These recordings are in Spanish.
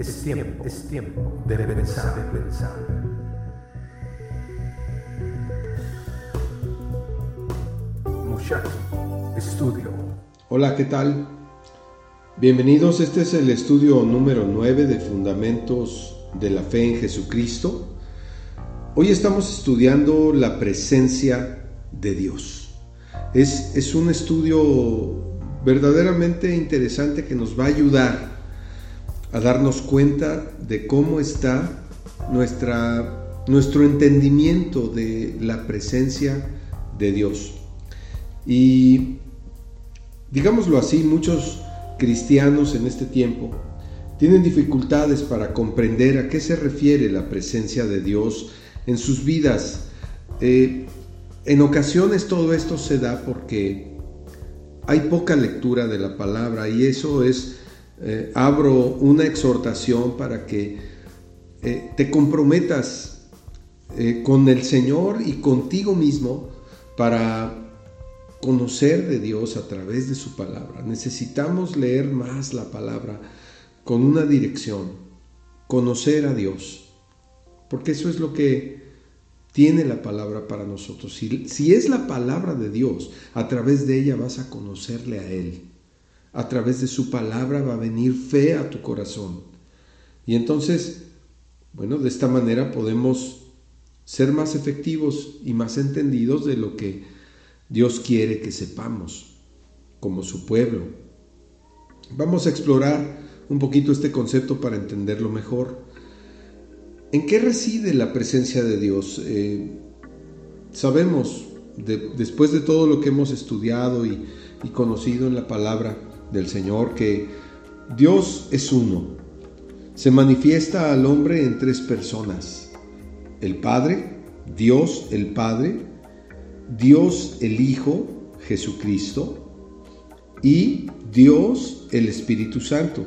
es tiempo, es tiempo de pensar, de pensar. Muchacho, estudio. Hola, ¿qué tal? Bienvenidos, este es el estudio número 9 de Fundamentos de la Fe en Jesucristo. Hoy estamos estudiando la presencia de Dios. Es, es un estudio verdaderamente interesante que nos va a ayudar a darnos cuenta de cómo está nuestra, nuestro entendimiento de la presencia de Dios. Y digámoslo así, muchos cristianos en este tiempo tienen dificultades para comprender a qué se refiere la presencia de Dios en sus vidas. Eh, en ocasiones todo esto se da porque hay poca lectura de la palabra y eso es, eh, abro una exhortación para que eh, te comprometas eh, con el Señor y contigo mismo para conocer de Dios a través de su palabra. Necesitamos leer más la palabra con una dirección, conocer a Dios, porque eso es lo que tiene la palabra para nosotros. Si, si, es la palabra de Dios, a través de ella vas a conocerle a Él. A través de su palabra va a venir fe a tu corazón. Y entonces, bueno, de esta manera podemos ser más efectivos y más entendidos de lo que Dios quiere que sepamos como su pueblo. Vamos a explorar un poquito este concepto para entenderlo mejor. ¿En qué reside la presencia de Dios? Eh, sabemos, después de todo lo que hemos estudiado y, y conocido en la palabra del Señor, que Dios es uno. Se manifiesta al hombre en tres personas. El Padre, Dios el Padre, Dios el Hijo, Jesucristo, y Dios el Espíritu Santo.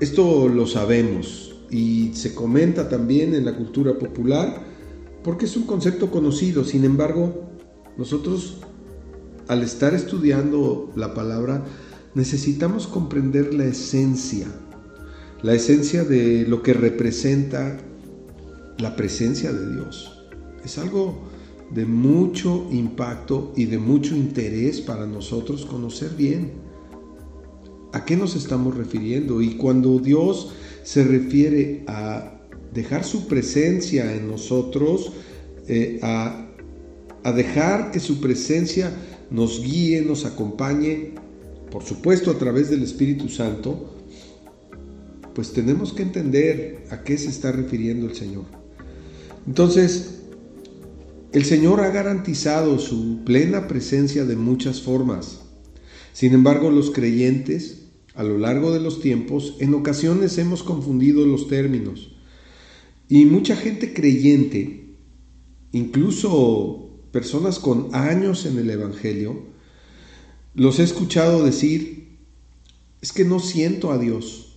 Esto lo sabemos, y se comenta también en la cultura popular porque es un concepto conocido. Sin embargo, nosotros al estar estudiando la palabra necesitamos comprender la esencia, la esencia de lo que representa la presencia de Dios. Es algo de mucho impacto y de mucho interés para nosotros conocer bien a qué nos estamos refiriendo. Y cuando Dios se refiere a dejar su presencia en nosotros, eh, a, a dejar que su presencia nos guíe, nos acompañe, por supuesto a través del Espíritu Santo, pues tenemos que entender a qué se está refiriendo el Señor. Entonces, el Señor ha garantizado su plena presencia de muchas formas. Sin embargo, los creyentes a lo largo de los tiempos, en ocasiones hemos confundido los términos. Y mucha gente creyente, incluso personas con años en el Evangelio, los he escuchado decir, es que no siento a Dios.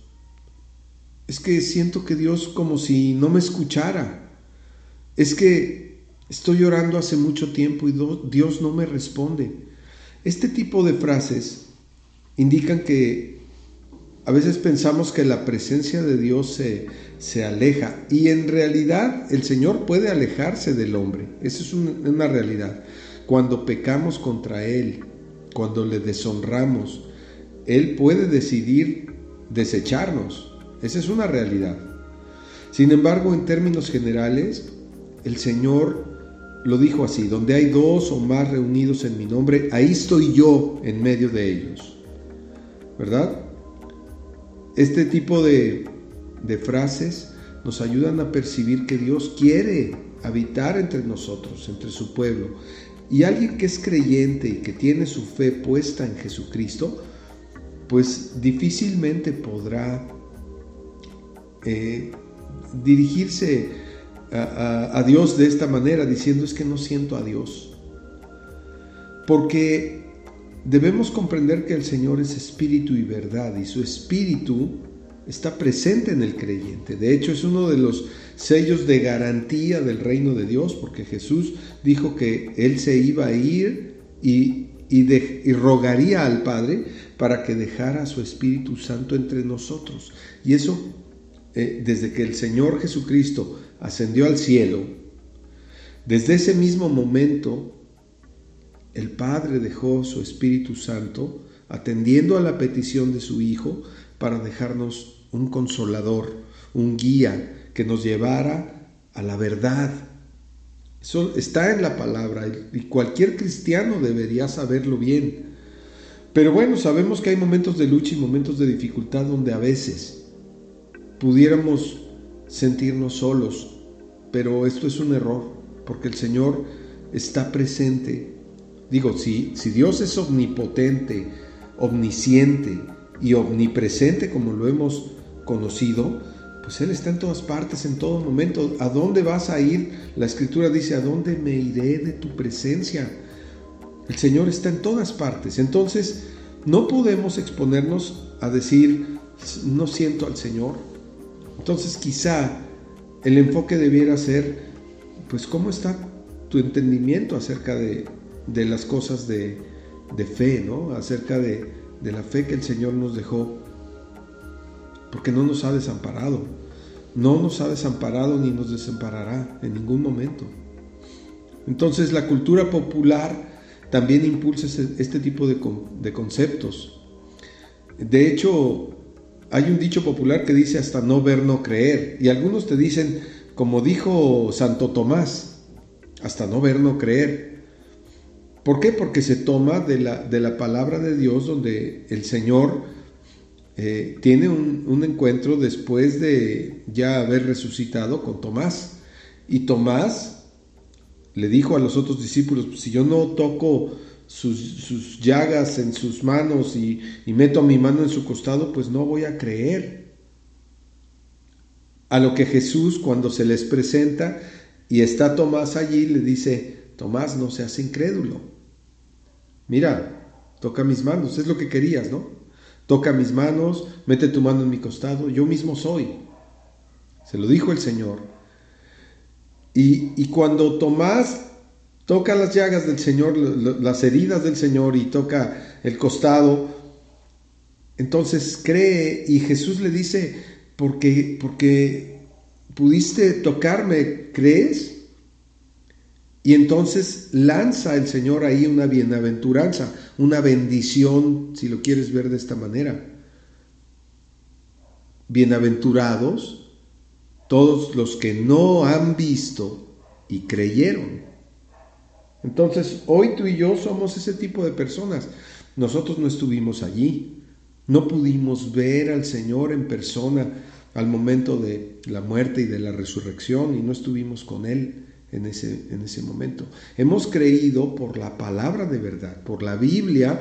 Es que siento que Dios como si no me escuchara. Es que estoy llorando hace mucho tiempo y Dios no me responde. Este tipo de frases indican que a veces pensamos que la presencia de Dios se, aleja y en realidad el Señor puede alejarse del hombre. Esa es una realidad. Cuando pecamos contra Él, cuando le deshonramos, Él puede decidir desecharnos. Esa es una realidad. Sin embargo, en términos generales, el Señor lo dijo así, donde hay dos o más reunidos en mi nombre, ahí estoy yo en medio de ellos. ¿Verdad? Este tipo de, frases nos ayudan a percibir que Dios quiere habitar entre nosotros, entre su pueblo. Y alguien que es creyente y que tiene su fe puesta en Jesucristo, pues difícilmente podrá eh, dirigirse a, a, Dios de esta manera, diciendo es que no siento a Dios. Porque Debemos comprender que el Señor es espíritu y verdad y su espíritu está presente en el creyente. De hecho, es uno de los sellos de garantía del reino de Dios, porque Jesús dijo que Él se iba a ir y y, rogaría al Padre para que dejara su Espíritu Santo entre nosotros. Y eso, eh, desde que el Señor Jesucristo ascendió al cielo, desde ese mismo momento, el Padre dejó su Espíritu Santo atendiendo a la petición de su Hijo para dejarnos un consolador, un guía que nos llevara a la verdad, eso está en la palabra y cualquier cristiano debería saberlo bien. Pero bueno, sabemos que hay momentos de lucha y momentos de dificultad donde a veces pudiéramos sentirnos solos, pero esto es un error, porque el Señor está presente. Digo, si, Dios es omnipotente, omnisciente y omnipresente como lo hemos conocido, pues Él está en todas partes, en todo momento. ¿A dónde vas a ir? La escritura dice, ¿a dónde me iré de tu presencia? El Señor está en todas partes. Entonces, no podemos exponernos a decir, no siento al Señor. Entonces, quizá el enfoque debiera ser, pues, ¿cómo está tu entendimiento acerca de, las cosas de, fe, ¿no? Acerca de, de la fe que el Señor nos dejó porque no nos ha desamparado. No nos ha desamparado ni nos desamparará en ningún momento. Entonces la cultura popular también impulsa este tipo de, conceptos. De hecho, hay un dicho popular que dice hasta no ver, no creer. Y algunos te dicen, como dijo Santo Tomás, hasta no ver, no creer. ¿Por qué? Porque se toma de la, de la palabra de Dios donde el Señor eh, tiene un, encuentro después de ya haber resucitado con Tomás. Y Tomás le dijo a los otros discípulos, pues, si yo no toco sus, llagas en sus manos y meto mi mano en su costado, pues no voy a creer. A lo que Jesús cuando se les presenta y está Tomás allí, le dice, Tomás, no seas incrédulo. Mira, toca mis manos, es lo que querías, ¿no? Toca mis manos, mete tu mano en mi costado, yo mismo soy. Se lo dijo el Señor. Y, cuando Tomás toca las llagas del Señor, las heridas del Señor y toca el costado, entonces cree y Jesús le dice, porque, porque pudiste tocarme, ¿crees? Y entonces lanza el Señor ahí una bienaventuranza, una bendición, si lo quieres ver de esta manera. Bienaventurados todos los que no han visto y creyeron. Entonces, hoy tú y yo somos ese tipo de personas. Nosotros no estuvimos allí, no pudimos ver al Señor en persona al momento de la muerte y de la resurrección y no estuvimos con Él en ese, en ese momento. Hemos creído por la palabra de verdad, por la Biblia,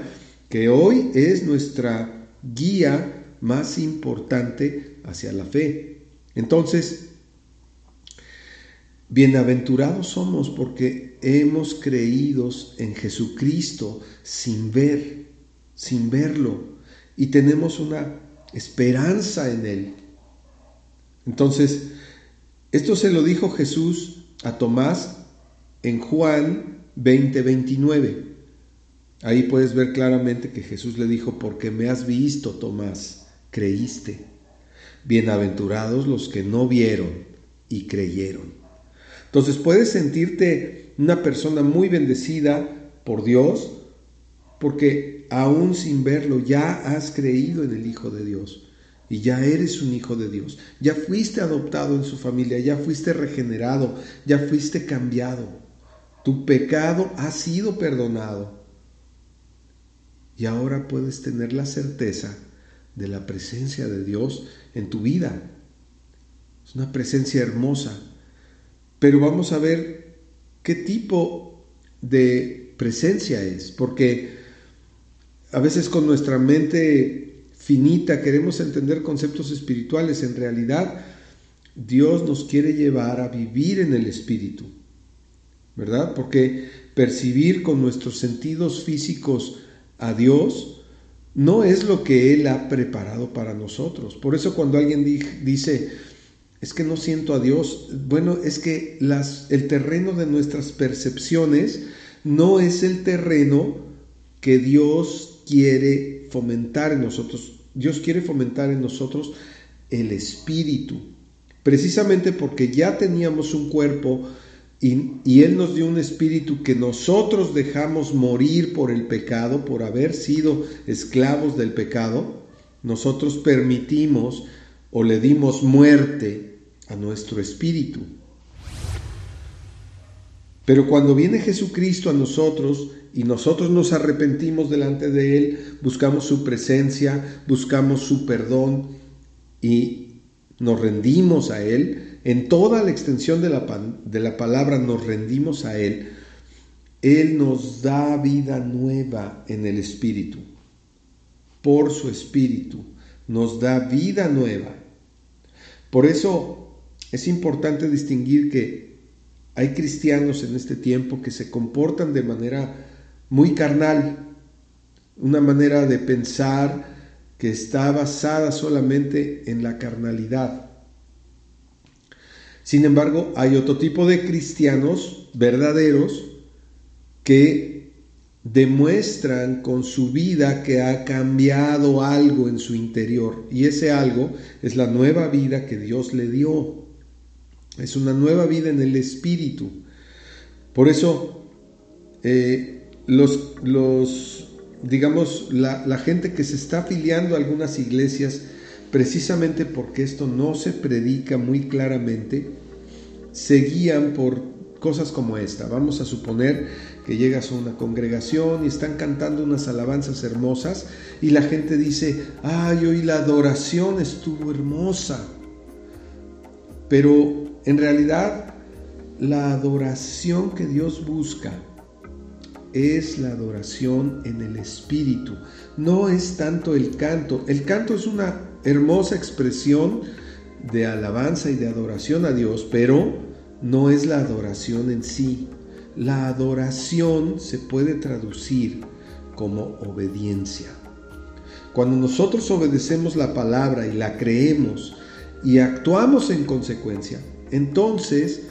que hoy es nuestra guía más importante hacia la fe. Entonces, bienaventurados somos porque hemos creído en Jesucristo sin ver, sin verlo, y tenemos una esperanza en Él. Entonces, esto se lo dijo Jesús a Tomás en Juan 20:29. Ahí puedes ver claramente que Jesús le dijo, porque me has visto, Tomás, creíste. Bienaventurados los que no vieron y creyeron. Entonces puedes sentirte una persona muy bendecida por Dios, porque aún sin verlo ya has creído en el Hijo de Dios y ya eres un hijo de Dios, ya fuiste adoptado en su familia, ya fuiste regenerado, ya fuiste cambiado. Tu pecado ha sido perdonado. Y ahora puedes tener la certeza de la presencia de Dios en tu vida. Es una presencia hermosa. Pero vamos a ver qué tipo de presencia es, porque a veces con nuestra mente finita, queremos entender conceptos espirituales. En realidad, Dios nos quiere llevar a vivir en el Espíritu, ¿verdad? Porque percibir con nuestros sentidos físicos a Dios no es lo que Él ha preparado para nosotros. Por eso cuando alguien dice, es que no siento a Dios, bueno, es que el terreno de nuestras percepciones no es el terreno que Dios quiere fomentar en nosotros. Dios quiere fomentar en nosotros el espíritu, precisamente porque ya teníamos un cuerpo y, Él nos dio un espíritu que nosotros dejamos morir por el pecado, por haber sido esclavos del pecado, nosotros permitimos o le dimos muerte a nuestro espíritu. Pero cuando viene Jesucristo a nosotros y nosotros nos arrepentimos delante de Él, buscamos su presencia, buscamos su perdón y nos rendimos a Él, en toda la extensión de la, de la palabra nos rendimos a Él, Él nos da vida nueva en el Espíritu. Por su Espíritu nos da vida nueva. Por eso es importante distinguir que hay cristianos en este tiempo que se comportan de manera muy carnal, una manera de pensar que está basada solamente en la carnalidad. Sin embargo, hay otro tipo de cristianos verdaderos que demuestran con su vida que ha cambiado algo en su interior. Y ese algo es la nueva vida que Dios le dio. Es una nueva vida en el Espíritu. Por eso, eh, los, los, digamos, la, la gente que se está afiliando a algunas iglesias, precisamente porque esto no se predica muy claramente, se guían por cosas como esta. Vamos a suponer que llegas a una congregación y están cantando unas alabanzas hermosas y la gente dice, ay, hoy la adoración estuvo hermosa. Pero en realidad la adoración que Dios busca es la adoración en el espíritu, no es tanto el canto. El canto es una hermosa expresión de alabanza y de adoración a Dios, pero no es la adoración en sí. La adoración se puede traducir como obediencia. Cuando nosotros obedecemos la palabra y la creemos y actuamos en consecuencia, entonces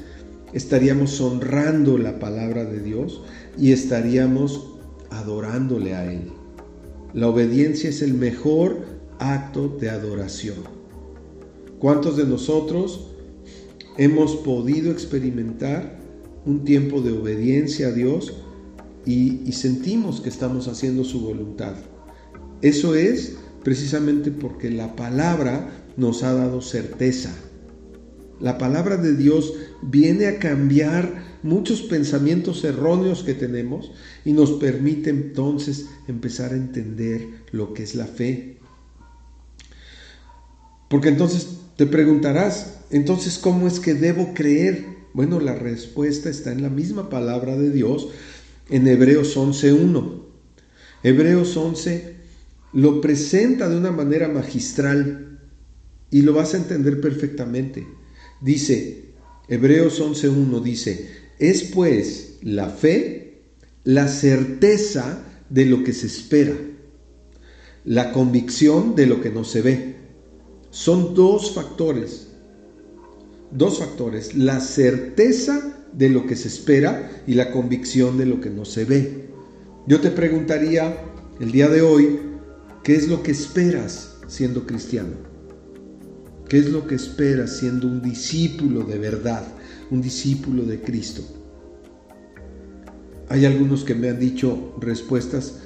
estaríamos honrando la palabra de Dios y estaríamos adorándole a Él. La obediencia es el mejor acto de adoración. ¿Cuántos de nosotros hemos podido experimentar un tiempo de obediencia a Dios y, sentimos que estamos haciendo su voluntad? Eso es precisamente porque la palabra nos ha dado certeza. La palabra de Dios viene a cambiar muchos pensamientos erróneos que tenemos y nos permite entonces empezar a entender lo que es la fe. Porque entonces te preguntarás, entonces, ¿cómo es que debo creer? Bueno, la respuesta está en la misma palabra de Dios en Hebreos 11.1. Hebreos 11 lo presenta de una manera magistral y lo vas a entender perfectamente. Dice, Hebreos 11.1 dice, es pues la fe la certeza de lo que se espera, la convicción de lo que no se ve. Son dos factores dos factores, la certeza de lo que se espera y la convicción de lo que no se ve. Yo te preguntaría el día de hoy, ¿qué es lo que esperas siendo cristiano? ¿Qué es lo que esperas siendo un discípulo de verdad, un discípulo de Cristo? Hay algunos que me han dicho respuestas,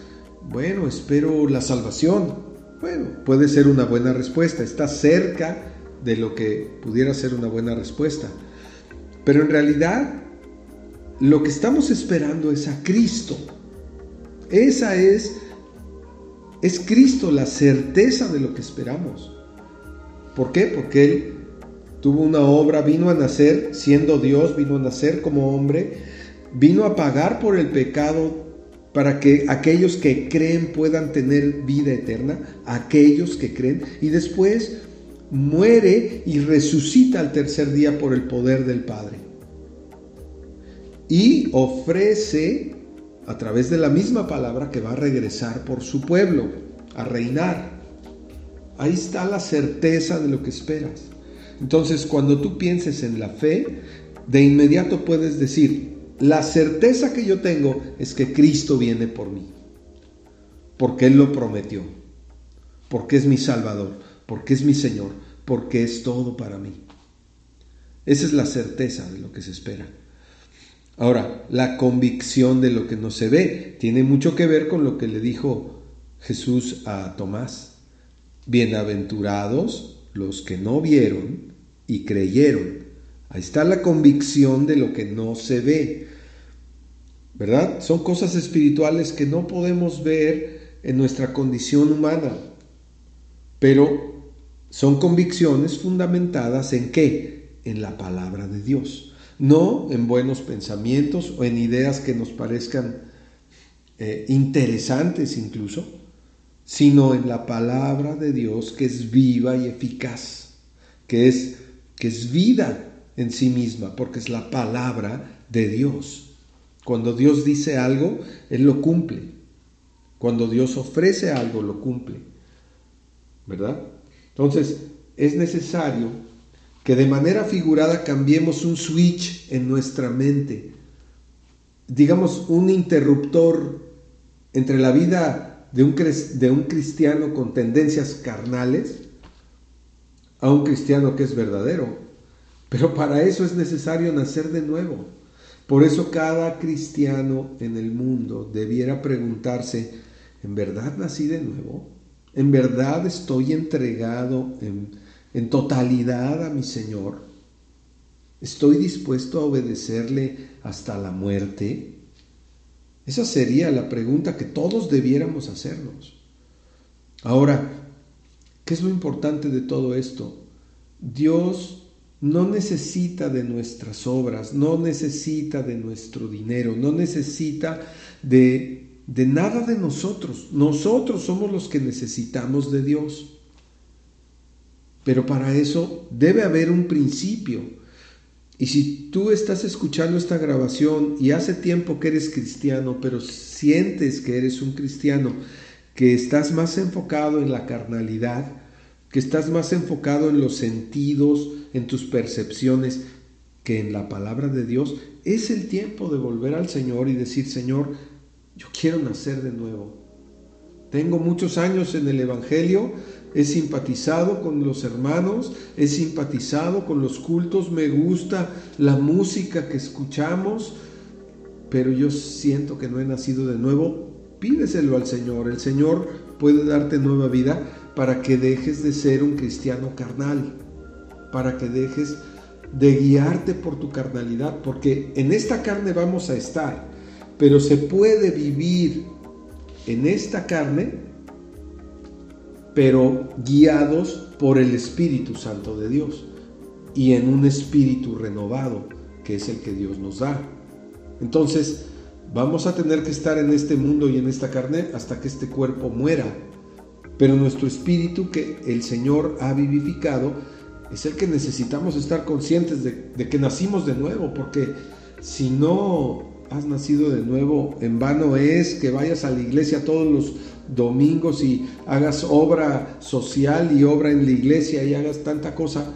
bueno, espero la salvación. Bueno, puede ser una buena respuesta, está cerca de lo que pudiera ser una buena respuesta. Pero en realidad lo que estamos esperando es a Cristo. Esa es, es Cristo la certeza de lo que esperamos. ¿Por qué? Porque Él tuvo una obra, vino a nacer siendo Dios, vino a nacer como hombre, vino a pagar por el pecado para que aquellos que creen puedan tener vida eterna, aquellos que creen, y después muere y resucita al tercer día por el poder del Padre. Y ofrece, a través de la misma palabra, que va a regresar por su pueblo, a reinar. Ahí está la certeza de lo que esperas. Entonces, cuando tú pienses en la fe, de inmediato puedes decir, la certeza que yo tengo es que Cristo viene por mí. porque Él lo prometió, porque es mi Salvador, porque es mi Señor, porque es todo para mí. Esa es la certeza de lo que se espera. Ahora, la convicción de lo que no se ve tiene mucho que ver con lo que le dijo Jesús a Tomás. Bienaventurados los que no vieron y creyeron. Ahí está la convicción de lo que no se ve. ¿Verdad? Son cosas espirituales que no podemos ver en nuestra condición humana. Pero son convicciones fundamentadas en qué? En la palabra de Dios. No en buenos pensamientos o en ideas que nos parezcan eh, interesantes incluso, sino en la palabra de Dios que es viva y eficaz, que es, que es vida en sí misma, porque es la palabra de Dios. Cuando Dios dice algo, Él lo cumple. Cuando Dios ofrece algo, lo cumple. ¿Verdad? Entonces, es necesario que de manera figurada cambiemos un switch en nuestra mente. Digamos, un interruptor entre la vida de un, de un cristiano con tendencias carnales a un cristiano que es verdadero, pero para eso es necesario nacer de nuevo. Por eso cada cristiano en el mundo debiera preguntarse, ¿en verdad nací de nuevo? ¿En verdad estoy entregado en, totalidad a mi Señor? ¿Estoy dispuesto a obedecerle hasta la muerte? Esa sería la pregunta que todos debiéramos hacernos. Ahora, ¿qué es lo importante de todo esto? Dios no necesita de nuestras obras, no necesita de nuestro dinero, no necesita de, de, nada de nosotros. Nosotros somos los que necesitamos de Dios. Pero para eso debe haber un principio. Y si tú estás escuchando esta grabación y hace tiempo que eres cristiano, pero sientes que eres un cristiano, que estás más enfocado en la carnalidad, que estás más enfocado en los sentidos, en tus percepciones, que en la palabra de Dios, es el tiempo de volver al Señor y decir, Señor, yo quiero nacer de nuevo. Tengo muchos años en el Evangelio, he simpatizado con los hermanos, he simpatizado con los cultos, me gusta la música que escuchamos, pero yo siento que no he nacido de nuevo. Pídeselo al Señor, el Señor puede darte nueva vida para que dejes de ser un cristiano carnal, para que dejes de guiarte por tu carnalidad, porque en esta carne vamos a estar, pero se puede vivir en esta carne, pero guiados por el Espíritu Santo de Dios y en un espíritu renovado, que es el que Dios nos da. Entonces, vamos a tener que estar en este mundo y en esta carne hasta que este cuerpo muera pero nuestro espíritu que el Señor ha vivificado es el que necesitamos estar conscientes de, que nacimos de nuevo, porque si no has nacido de nuevo, en vano es que vayas a la iglesia todos los domingos y hagas obra social y obra en la iglesia y hagas tanta cosa.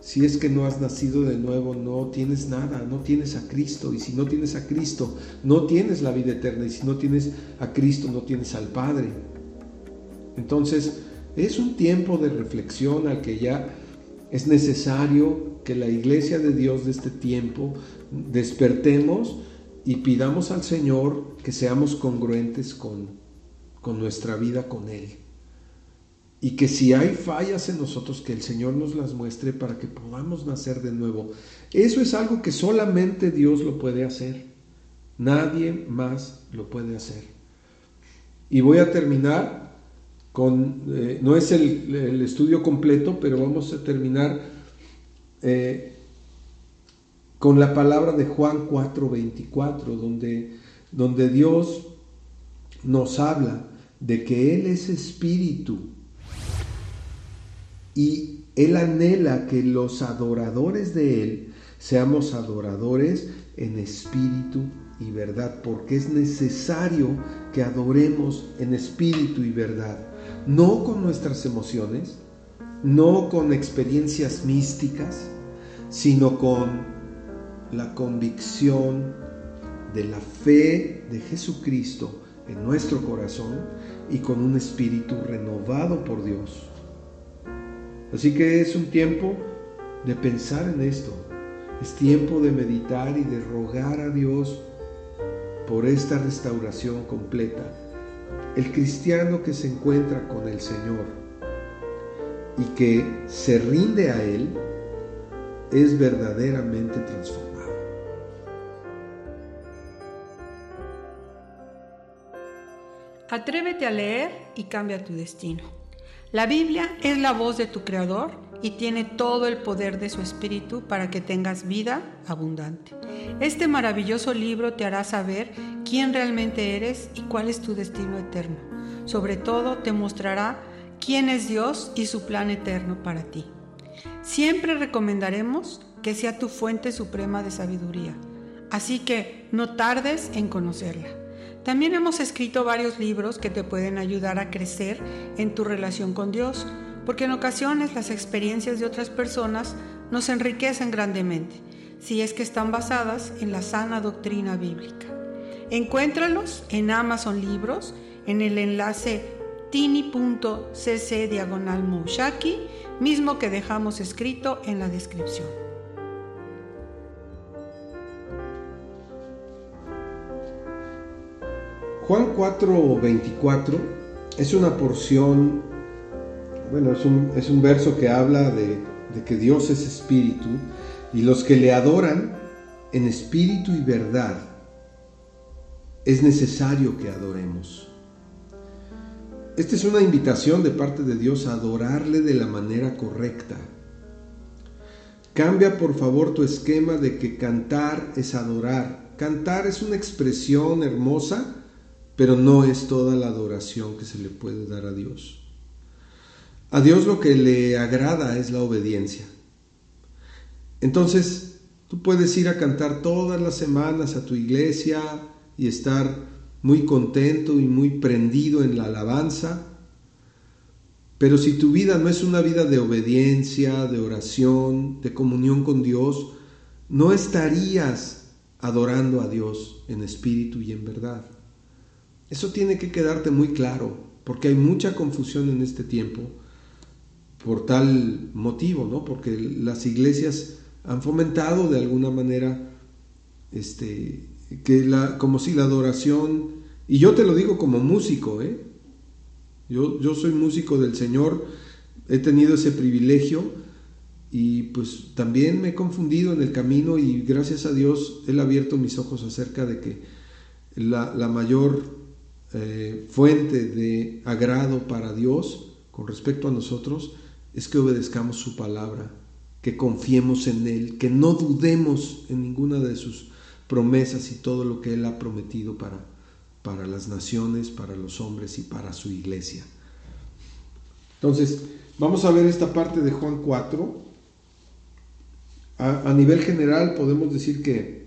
Si es que no has nacido de nuevo, no tienes nada, no tienes a Cristo. Y si no tienes a Cristo, no tienes la vida eterna. Y si no tienes a Cristo, no tienes al Padre. Entonces, es un tiempo de reflexión al que ya es necesario que la iglesia de Dios de este tiempo despertemos y pidamos al Señor que seamos congruentes con, con nuestra vida con Él. Y que si hay fallas en nosotros, que el Señor nos las muestre para que podamos nacer de nuevo. Eso es algo que solamente Dios lo puede hacer. Nadie más lo puede hacer. Y voy a terminar con, eh, no es el, estudio completo, pero vamos a terminar eh, con la palabra de Juan 4:24, donde, donde Dios nos habla de que Él es espíritu. Y Él anhela que los adoradores de Él seamos adoradores en espíritu y verdad, porque es necesario que adoremos en espíritu y verdad. No con nuestras emociones, no con experiencias místicas, sino con la convicción de la fe de Jesucristo en nuestro corazón y con un espíritu renovado por Dios. Así que es un tiempo de pensar en esto. Es tiempo de meditar y de rogar a Dios por esta restauración completa. El cristiano que se encuentra con el Señor y que se rinde a Él es verdaderamente transformado. Atrévete a leer y cambia tu destino. La Biblia es la voz de tu Creador y tiene todo el poder de su Espíritu para que tengas vida abundante. Este maravilloso libro te hará saber quién realmente eres y cuál es tu destino eterno. Sobre todo te mostrará quién es Dios y su plan eterno para ti. Siempre recomendaremos que sea tu fuente suprema de sabiduría, así que no tardes en conocerla. También hemos escrito varios libros que te pueden ayudar a crecer en tu relación con Dios, porque en ocasiones las experiencias de otras personas nos enriquecen grandemente, si es que están basadas en la sana doctrina bíblica. Encuéntralos en Amazon Libros, en el enlace tini.cc diagonal mismo que dejamos escrito en la descripción. Juan 4:24 es una porción, bueno, es un, es un verso que habla de, de que Dios es espíritu y los que le adoran en espíritu y verdad es necesario que adoremos. Esta es una invitación de parte de Dios a adorarle de la manera correcta. Cambia por favor tu esquema de que cantar es adorar. Cantar es una expresión hermosa pero no es toda la adoración que se le puede dar a Dios. A Dios lo que le agrada es la obediencia. Entonces, tú puedes ir a cantar todas las semanas a tu iglesia y estar muy contento y muy prendido en la alabanza, pero si tu vida no es una vida de obediencia, de oración, de comunión con Dios, no estarías adorando a Dios en espíritu y en verdad. Eso tiene que quedarte muy claro, porque hay mucha confusión en este tiempo por tal motivo, ¿no? Porque las iglesias han fomentado de alguna manera este que la como si la adoración y yo te lo digo como músico, ¿eh? Yo, yo soy músico del Señor, he tenido ese privilegio y pues también me he confundido en el camino y gracias a Dios Él ha abierto mis ojos acerca de que la, la mayor eh, fuente de agrado para Dios con respecto a nosotros es que obedezcamos su palabra, que confiemos en Él, que no dudemos en ninguna de sus promesas y todo lo que Él ha prometido para, para las naciones, para los hombres y para su iglesia. Entonces, vamos a ver esta parte de Juan 4. A, a nivel general podemos decir que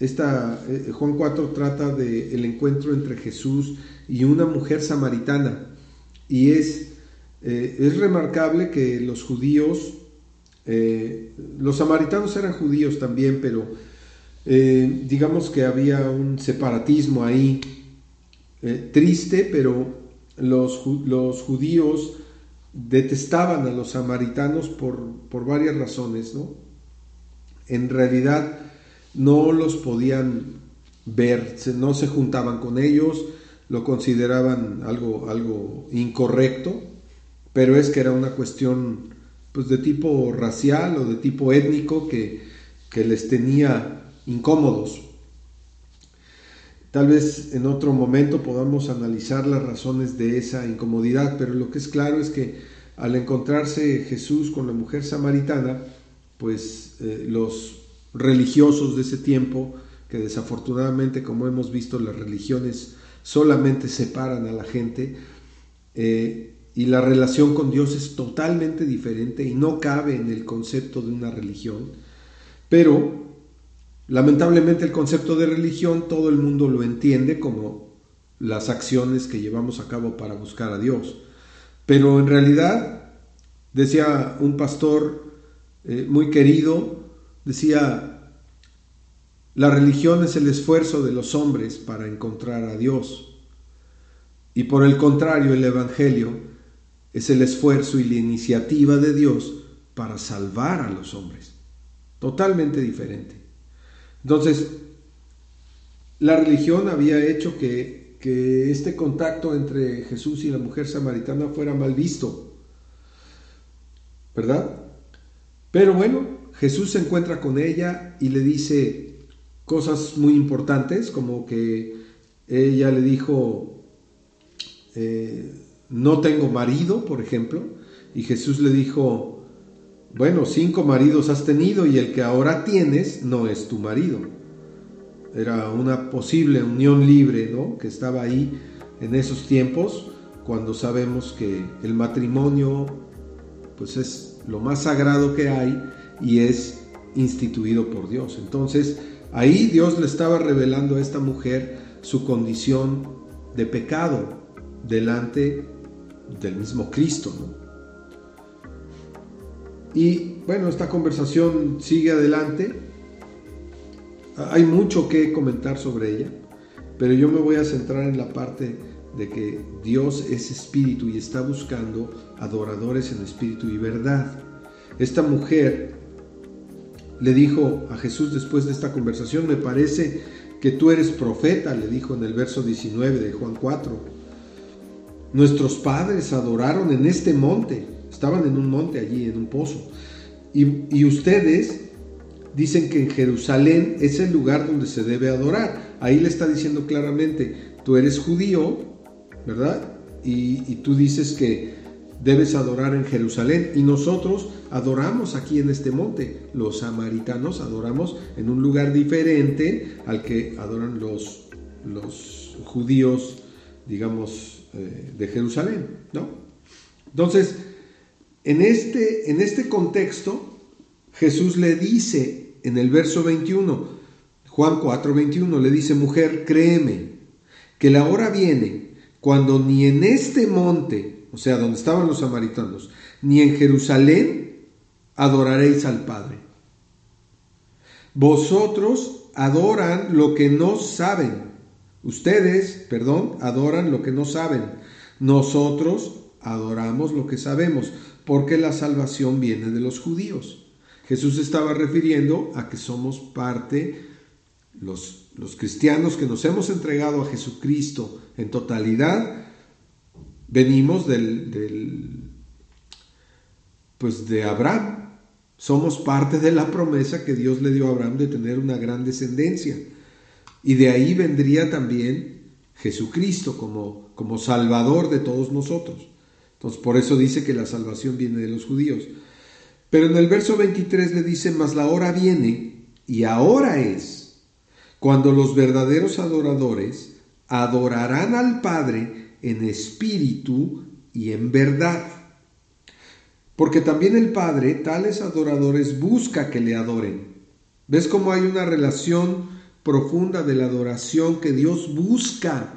esta, eh, Juan 4 trata del encuentro entre Jesús y una mujer samaritana. Y es, eh, es remarcable que los judíos, eh, los samaritanos eran judíos también, pero digamos que había un separatismo ahí triste, pero los, los, judíos detestaban a los samaritanos por, por varias razones. ¿no? En realidad, no los podían ver, no se juntaban con ellos, lo consideraban algo, algo incorrecto, pero es que era una cuestión pues, de tipo racial o de tipo étnico que, que les tenía incómodos. Tal vez en otro momento podamos analizar las razones de esa incomodidad, pero lo que es claro es que al encontrarse Jesús con la mujer samaritana, pues eh, los religiosos de ese tiempo, que desafortunadamente, como hemos visto, las religiones solamente separan a la gente, eh, y la relación con Dios es totalmente diferente y no cabe en el concepto de una religión, pero lamentablemente el concepto de religión todo el mundo lo entiende como las acciones que llevamos a cabo para buscar a Dios. Pero en realidad, decía un pastor eh, muy querido, Decía, la religión es el esfuerzo de los hombres para encontrar a Dios. Y por el contrario, el Evangelio es el esfuerzo y la iniciativa de Dios para salvar a los hombres. Totalmente diferente. Entonces, la religión había hecho que, que este contacto entre Jesús y la mujer samaritana fuera mal visto. ¿Verdad? Pero bueno, Jesús se encuentra con ella y le dice cosas muy importantes, como que ella le dijo, eh, no tengo marido, por ejemplo, y Jesús le dijo, bueno, cinco maridos has tenido y el que ahora tienes no es tu marido. Era una posible unión libre, ¿no? Que estaba ahí en esos tiempos, cuando sabemos que el matrimonio, pues es lo más sagrado que hay y es instituido por Dios. Entonces, ahí Dios le estaba revelando a esta mujer su condición de pecado delante del mismo Cristo. Y bueno, esta conversación sigue adelante. Hay mucho que comentar sobre ella, pero yo me voy a centrar en la parte de que Dios es espíritu y está buscando adoradores en espíritu y verdad. Esta mujer le dijo a Jesús después de esta conversación, me parece que tú eres profeta, le dijo en el verso 19 de Juan 4. Nuestros padres adoraron en este monte, estaban en un monte allí, en un pozo. Y, ustedes dicen que en Jerusalén es el lugar donde se debe adorar. Ahí le está diciendo claramente, tú eres judío, ¿verdad? y tú dices que debes adorar en Jerusalén y nosotros adoramos aquí en este monte. Los samaritanos adoramos en un lugar diferente al que adoran los, los judíos, digamos, eh, de Jerusalén, ¿no? Entonces, en este, en este contexto, Jesús le dice en el verso 21, Juan 4, 21, le dice, mujer, créeme, que la hora viene cuando ni en este monte, o sea, donde estaban los samaritanos, ni en Jerusalén adoraréis al Padre. Vosotros adoran lo que no saben. Ustedes, perdón, adoran lo que no saben. Nosotros adoramos lo que sabemos, porque la salvación viene de los judíos. Jesús estaba refiriendo a que somos parte, los, los cristianos que nos hemos entregado a Jesucristo en totalidad, venimos del, pues de Abraham. Somos parte de la promesa que Dios le dio a Abraham de tener una gran descendencia. Y de ahí vendría también Jesucristo como, como Salvador de todos nosotros. Entonces por eso dice que la salvación viene de los judíos. Pero en el verso 23 le dice, mas la hora viene y ahora es cuando los verdaderos adoradores adorarán al Padre en espíritu y en verdad. Porque también el Padre, tales adoradores, busca que le adoren. ¿Ves cómo hay una relación profunda de la adoración que Dios busca?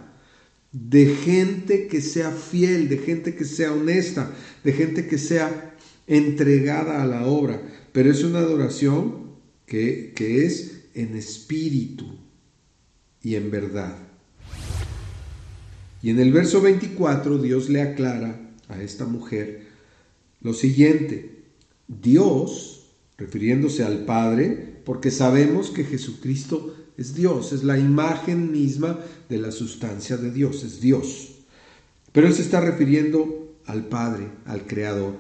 De gente que sea fiel, de gente que sea honesta, de gente que sea entregada a la obra. Pero es una adoración que, que es en espíritu y en verdad. Y en el verso 24 Dios le aclara a esta mujer lo siguiente. Dios, refiriéndose al Padre, porque sabemos que Jesucristo es Dios, es la imagen misma de la sustancia de Dios, es Dios. Pero él se está refiriendo al Padre, al Creador,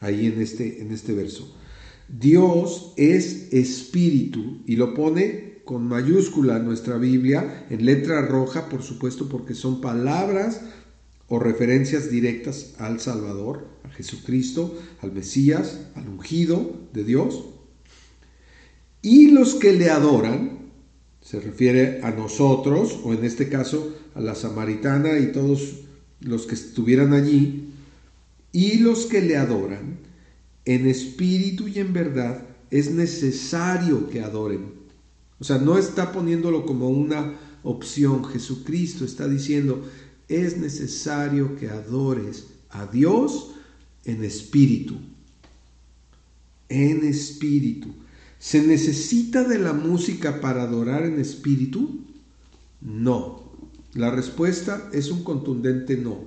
ahí en este, en este verso. Dios es espíritu y lo pone con mayúscula nuestra Biblia, en letra roja, por supuesto, porque son palabras o referencias directas al Salvador, a Jesucristo, al Mesías, al ungido de Dios. Y los que le adoran, se refiere a nosotros, o en este caso a la samaritana y todos los que estuvieran allí, y los que le adoran, en espíritu y en verdad, es necesario que adoren o sea, no está poniéndolo como una opción. Jesucristo está diciendo, es necesario que adores a Dios en espíritu. En espíritu. ¿Se necesita de la música para adorar en espíritu? No. La respuesta es un contundente no.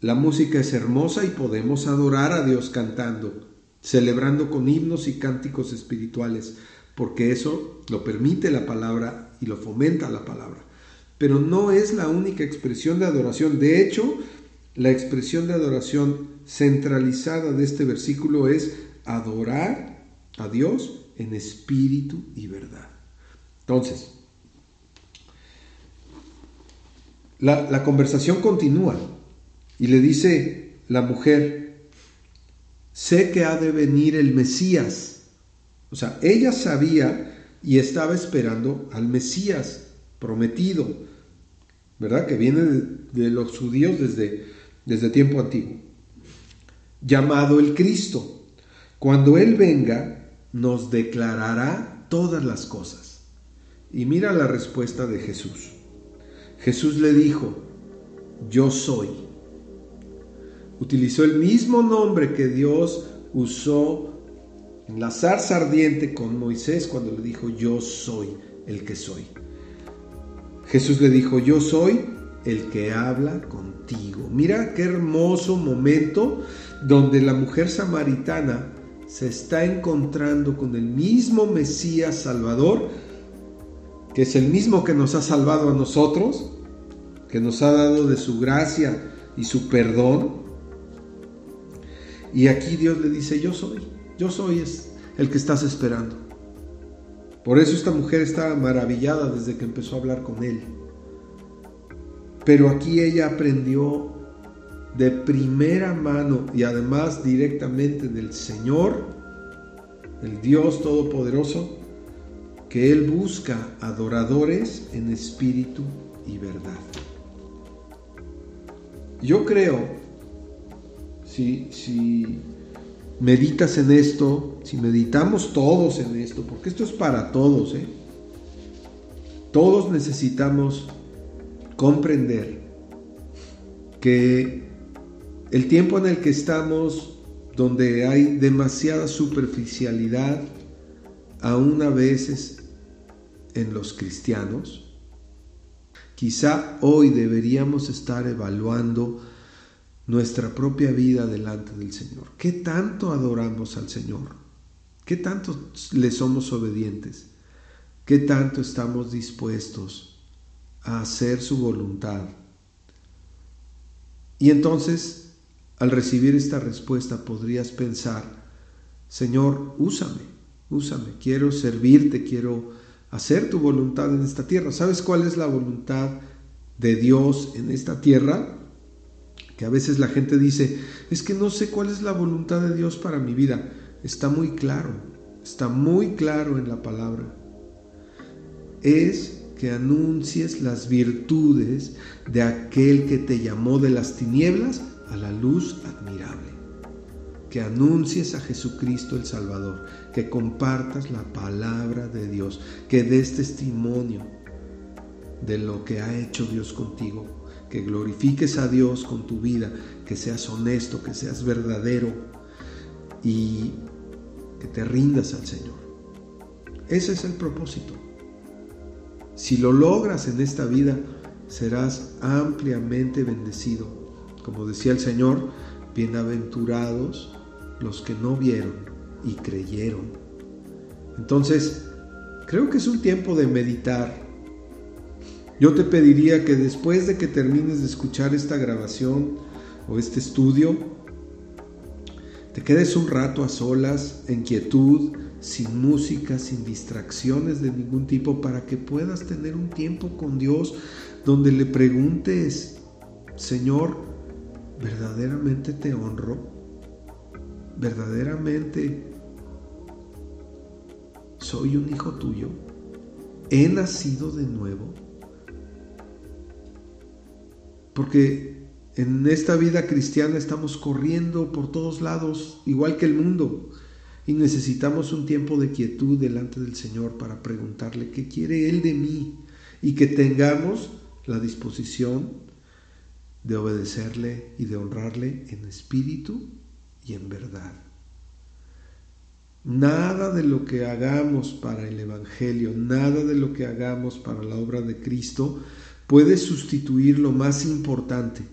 La música es hermosa y podemos adorar a Dios cantando, celebrando con himnos y cánticos espirituales, porque eso lo permite la palabra y lo fomenta la palabra. Pero no es la única expresión de adoración. De hecho, la expresión de adoración centralizada de este versículo es adorar a Dios en espíritu y verdad. Entonces, la, conversación continúa y le dice la mujer, sé que ha de venir el Mesías. O sea, ella sabía y estaba esperando al Mesías prometido, ¿verdad? Que viene de, los judíos desde, desde tiempo antiguo, llamado el Cristo. Cuando Él venga, nos declarará todas las cosas. Y mira la respuesta de Jesús. Jesús le dijo, yo soy. Utilizó el mismo nombre que Dios usó en la zarza ardiente con Moisés cuando le dijo, yo soy el que soy. Jesús le dijo, yo soy el que habla contigo. Mira qué hermoso momento donde la mujer samaritana se está encontrando con el mismo Mesías Salvador, que es el mismo que nos ha salvado a nosotros, que nos ha dado de su gracia y su perdón. Y aquí Dios le dice, yo soy, yo soy es el que estás esperando. Por eso esta mujer estaba maravillada desde que empezó a hablar con él. Pero aquí ella aprendió de primera mano y además directamente del Señor, el Dios Todopoderoso, que Él busca adoradores en espíritu y verdad. Yo creo, si, meditas en esto, si meditamos todos en esto, porque esto es para todos, ¿eh? todos necesitamos comprender que el tiempo en el que estamos, donde hay demasiada superficialidad, aún a veces en los cristianos, Quizá hoy deberíamos estar evaluando nuestra propia vida delante del Señor. ¿Qué tanto adoramos al Señor? ¿Qué tanto le somos obedientes? ¿Qué tanto estamos dispuestos a hacer su voluntad? Y entonces, al recibir esta respuesta, podrías pensar, Señor, úsame, úsame, quiero servirte, quiero hacer tu voluntad en esta tierra. ¿Sabes cuál es la voluntad de Dios en esta tierra? Que a veces la gente dice, es que no sé cuál es la voluntad de Dios para mi vida. Está muy claro, está muy claro en la palabra. Es que anuncies las virtudes de aquel que te llamó de las tinieblas a la luz admirable que anuncies a Jesucristo el Salvador, que compartas la palabra de Dios, que des testimonio de lo que ha hecho Dios contigo, que glorifiques a Dios con tu vida, que seas honesto, que seas verdadero y que te rindas al Señor. Ese es el propósito. Si lo logras en esta vida, serás ampliamente bendecido. Como decía el Señor, bienaventurados los que no vieron y creyeron. Entonces, creo que es un tiempo de meditar. Yo te pediría que después de que termines de escuchar esta grabación o este estudio, te quedes un rato a solas, en quietud, sin música, sin distracciones de ningún tipo, para que puedas tener un tiempo con Dios donde le preguntes, Señor, ¿verdaderamente te honro? verdaderamente soy un hijo tuyo, he nacido de nuevo, porque en esta vida cristiana estamos corriendo por todos lados, igual que el mundo, y necesitamos un tiempo de quietud delante del Señor para preguntarle qué quiere Él de mí y que tengamos la disposición de obedecerle y de honrarle en espíritu y en verdad. Nada de lo que hagamos para el Evangelio, nada de lo que hagamos para la obra de Cristo puede sustituir lo más importante.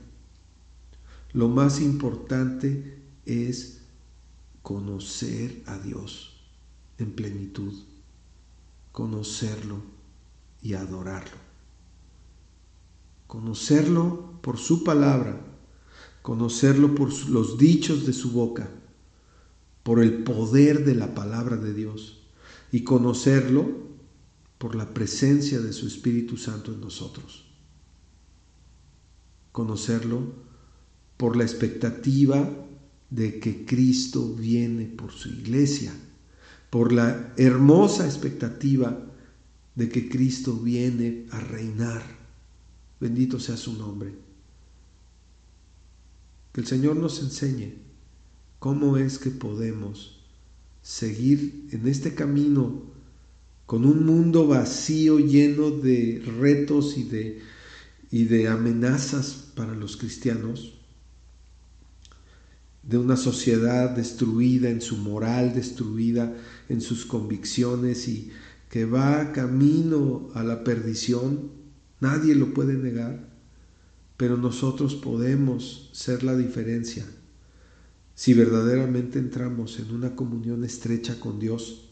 Lo más importante es conocer a Dios en plenitud, conocerlo y adorarlo. Conocerlo por su palabra, conocerlo por los dichos de su boca, por el poder de la palabra de Dios y conocerlo por la presencia de su Espíritu Santo en nosotros. Conocerlo por la expectativa de que Cristo viene por su iglesia, por la hermosa expectativa de que Cristo viene a reinar. Bendito sea su nombre. Que el Señor nos enseñe cómo es que podemos seguir en este camino con un mundo vacío lleno de retos y de, y de amenazas para los cristianos, de una sociedad destruida en su moral, destruida en sus convicciones y que va camino a la perdición, nadie lo puede negar, pero nosotros podemos ser la diferencia. Si verdaderamente entramos en una comunión estrecha con Dios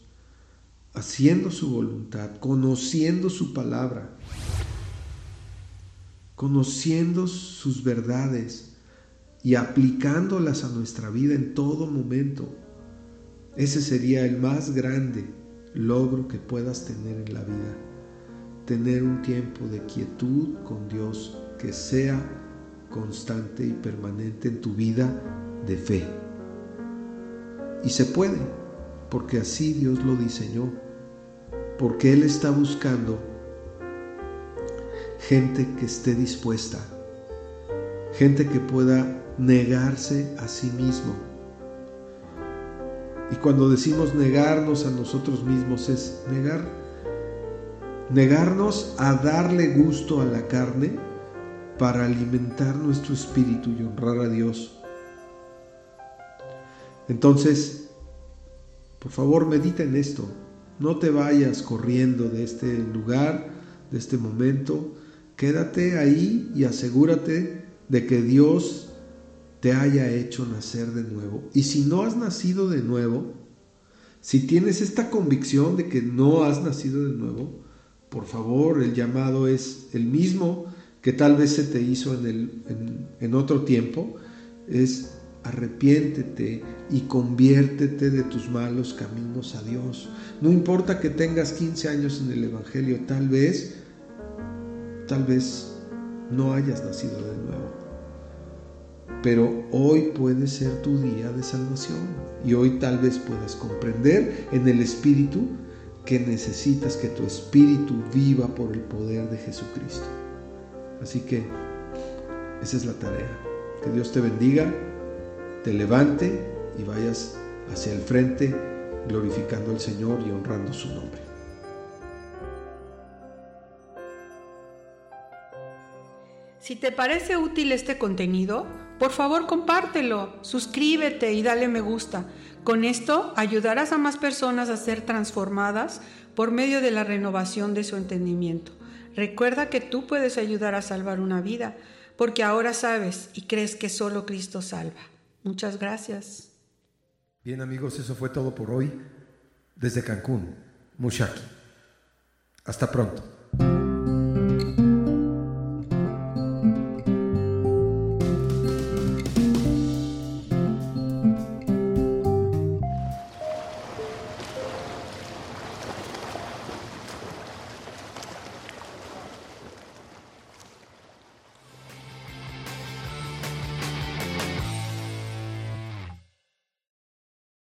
haciendo su voluntad, conociendo su palabra, conociendo sus verdades y aplicándolas a nuestra vida en todo momento. Ese sería el más grande logro que puedas tener en la vida. Tener un tiempo de quietud con Dios que sea constante y permanente en tu vida de fe. Y se puede, porque así Dios lo diseñó porque Él está buscando gente que esté dispuesta, gente que pueda negarse a sí mismo. Y cuando decimos negarnos a nosotros mismos es negar, negarnos a darle gusto a la carne para alimentar nuestro espíritu y honrar a Dios. Entonces, por favor, medita en esto. No te vayas corriendo de este lugar, de este momento. Quédate ahí y asegúrate de que Dios te haya hecho nacer de nuevo. Y si no has nacido de nuevo, si tienes esta convicción de que no has nacido de nuevo, por favor, el llamado es el mismo que tal vez se te hizo en, el, en otro tiempo, es arrepiéntete y conviértete de tus malos caminos a Dios. No importa que tengas 15 años en el Evangelio, tal vez, tal vez no hayas nacido de nuevo. Pero hoy puede ser tu día de salvación y hoy tal vez puedas comprender en el Espíritu que necesitas que tu Espíritu viva por el poder de Jesucristo. Así que esa es la tarea. Que Dios te bendiga te levante y vayas hacia el frente glorificando al Señor y honrando su nombre. Si te parece útil este contenido, por favor compártelo, suscríbete y dale me gusta. Con esto ayudarás a más personas a ser transformadas por medio de la renovación de su entendimiento. Recuerda que tú puedes ayudar a salvar una vida, porque ahora sabes y crees que solo Cristo salva. Muchas gracias. Bien amigos, eso fue todo por hoy desde Cancún, Mushaki. Hasta pronto.